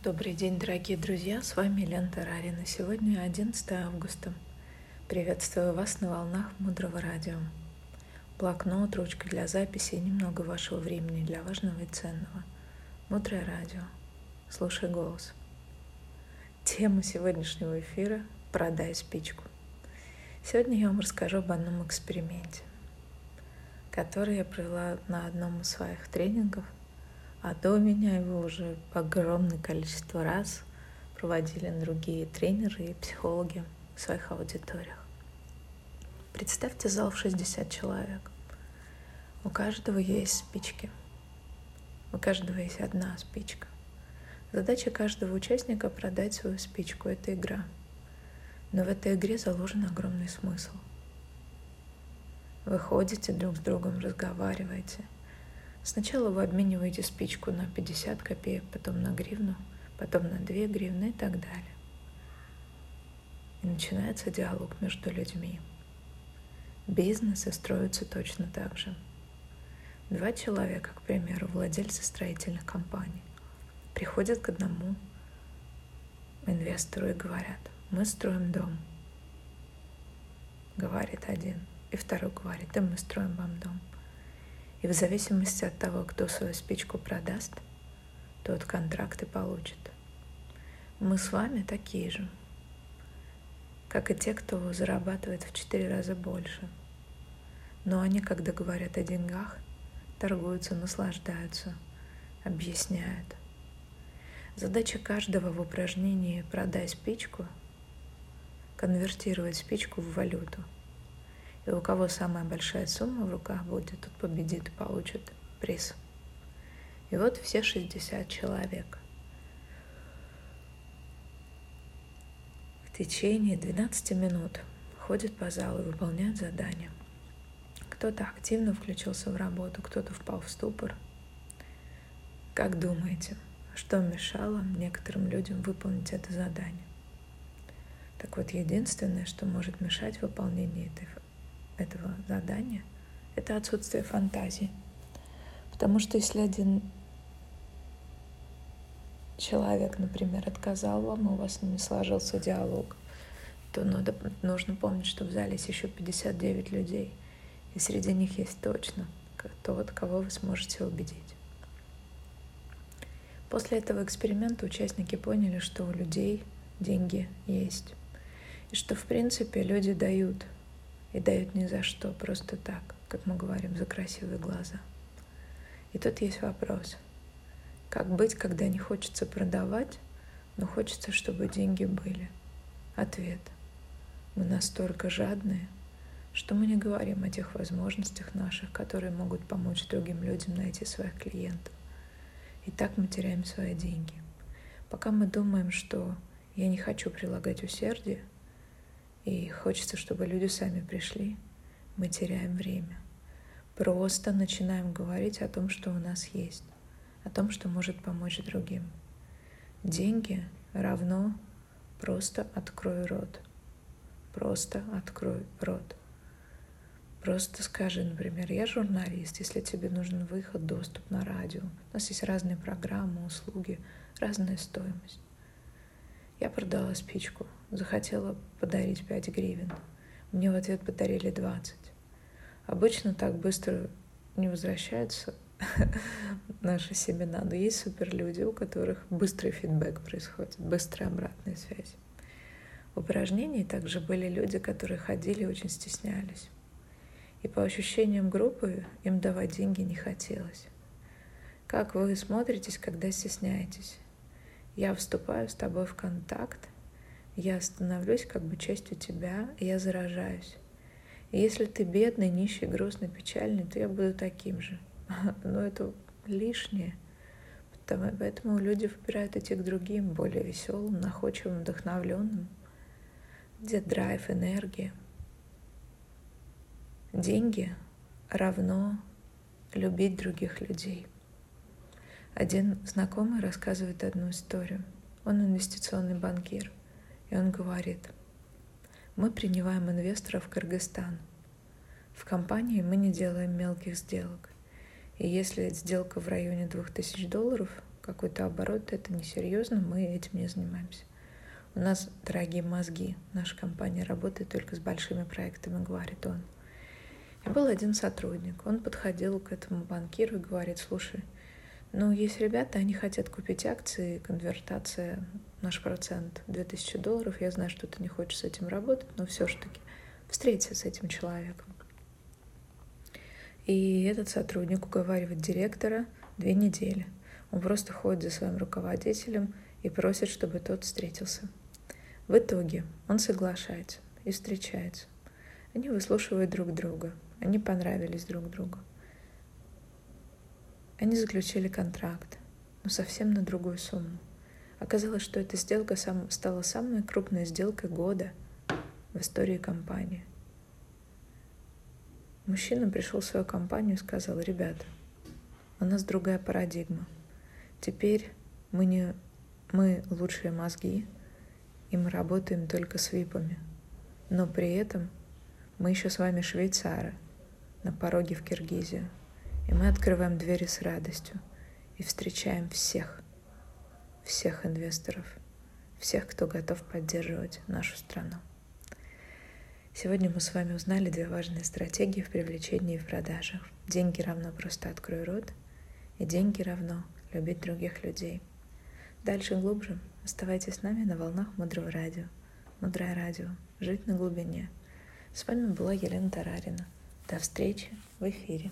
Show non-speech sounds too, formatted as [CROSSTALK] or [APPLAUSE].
Добрый день, дорогие друзья, с вами Лена Тарарина. Сегодня 11 августа. Приветствую вас на волнах Мудрого Радио. Блокнот, ручка для записи и немного вашего времени для важного и ценного. Мудрое Радио. Слушай голос. Тема сегодняшнего эфира – «Продай спичку». Сегодня я вам расскажу об одном эксперименте, который я провела на одном из своих тренингов – а до меня его уже огромное количество раз проводили другие тренеры и психологи в своих аудиториях. Представьте зал в 60 человек. У каждого есть спички. У каждого есть одна спичка. Задача каждого участника продать свою спичку. Это игра. Но в этой игре заложен огромный смысл. Вы ходите друг с другом, разговариваете – Сначала вы обмениваете спичку на 50 копеек, потом на гривну, потом на 2 гривны и так далее. И начинается диалог между людьми. Бизнесы строятся точно так же. Два человека, к примеру, владельцы строительных компаний, приходят к одному инвестору и говорят, мы строим дом. Говорит один. И второй говорит, и мы строим вам дом. И в зависимости от того, кто свою спичку продаст, тот контракт и получит. Мы с вами такие же, как и те, кто зарабатывает в четыре раза больше. Но они, когда говорят о деньгах, торгуются, наслаждаются, объясняют. Задача каждого в упражнении «продай спичку» — конвертировать спичку в валюту — и у кого самая большая сумма в руках будет, тот победит и получит приз. И вот все 60 человек. В течение 12 минут ходят по залу и выполняют задания. Кто-то активно включился в работу, кто-то впал в ступор. Как думаете, что мешало некоторым людям выполнить это задание? Так вот, единственное, что может мешать выполнению этой этого задания — это отсутствие фантазии. Потому что если один человек, например, отказал вам, и у вас ними сложился диалог, то надо, нужно помнить, что в зале есть еще 59 людей, и среди них есть точно тот, кого вы сможете убедить. После этого эксперимента участники поняли, что у людей деньги есть, и что, в принципе, люди дают – и дают ни за что, просто так, как мы говорим, за красивые глаза. И тут есть вопрос. Как быть, когда не хочется продавать, но хочется, чтобы деньги были? Ответ. Мы настолько жадные, что мы не говорим о тех возможностях наших, которые могут помочь другим людям найти своих клиентов. И так мы теряем свои деньги. Пока мы думаем, что я не хочу прилагать усердие, и хочется, чтобы люди сами пришли, мы теряем время. Просто начинаем говорить о том, что у нас есть, о том, что может помочь другим. Деньги равно просто открой рот. Просто открой рот. Просто скажи, например, я журналист, если тебе нужен выход, доступ на радио. У нас есть разные программы, услуги, разная стоимость. Я продала спичку, захотела подарить 5 гривен. Мне в ответ подарили 20. Обычно так быстро не возвращаются [LAUGHS] наши семена, но есть суперлюди, у которых быстрый фидбэк происходит, быстрая обратная связь. В упражнении также были люди, которые ходили и очень стеснялись. И по ощущениям группы им давать деньги не хотелось. Как вы смотритесь, когда стесняетесь? Я вступаю с тобой в контакт, я становлюсь как бы частью тебя, я заражаюсь. И если ты бедный, нищий, грустный, печальный, то я буду таким же. [LAUGHS] Но это лишнее. Поэтому люди выбирают идти к другим, более веселым, находчивым, вдохновленным, где драйв, энергия. Деньги равно любить других людей – один знакомый рассказывает одну историю. Он инвестиционный банкир. И он говорит, мы принимаем инвесторов в Кыргызстан. В компании мы не делаем мелких сделок. И если сделка в районе 2000 долларов, какой-то оборот, это несерьезно, мы этим не занимаемся. У нас дорогие мозги, наша компания работает только с большими проектами, говорит он. И был один сотрудник, он подходил к этому банкиру и говорит, слушай, ну, есть ребята, они хотят купить акции, конвертация, наш процент 2000 долларов. Я знаю, что ты не хочешь с этим работать, но все-таки встреться с этим человеком. И этот сотрудник уговаривает директора две недели. Он просто ходит за своим руководителем и просит, чтобы тот встретился. В итоге он соглашается и встречается. Они выслушивают друг друга. Они понравились друг другу. Они заключили контракт, но совсем на другую сумму. Оказалось, что эта сделка сам, стала самой крупной сделкой года в истории компании. Мужчина пришел в свою компанию и сказал, ребята, у нас другая парадигма. Теперь мы не мы лучшие мозги, и мы работаем только с випами. Но при этом мы еще с вами швейцары на пороге в Киргизию. И мы открываем двери с радостью и встречаем всех, всех инвесторов, всех, кто готов поддерживать нашу страну. Сегодня мы с вами узнали две важные стратегии в привлечении и в продажах. Деньги равно просто открой рот, и деньги равно любить других людей. Дальше глубже оставайтесь с нами на волнах Мудрого радио. Мудрое радио. Жить на глубине. С вами была Елена Тарарина. До встречи в эфире.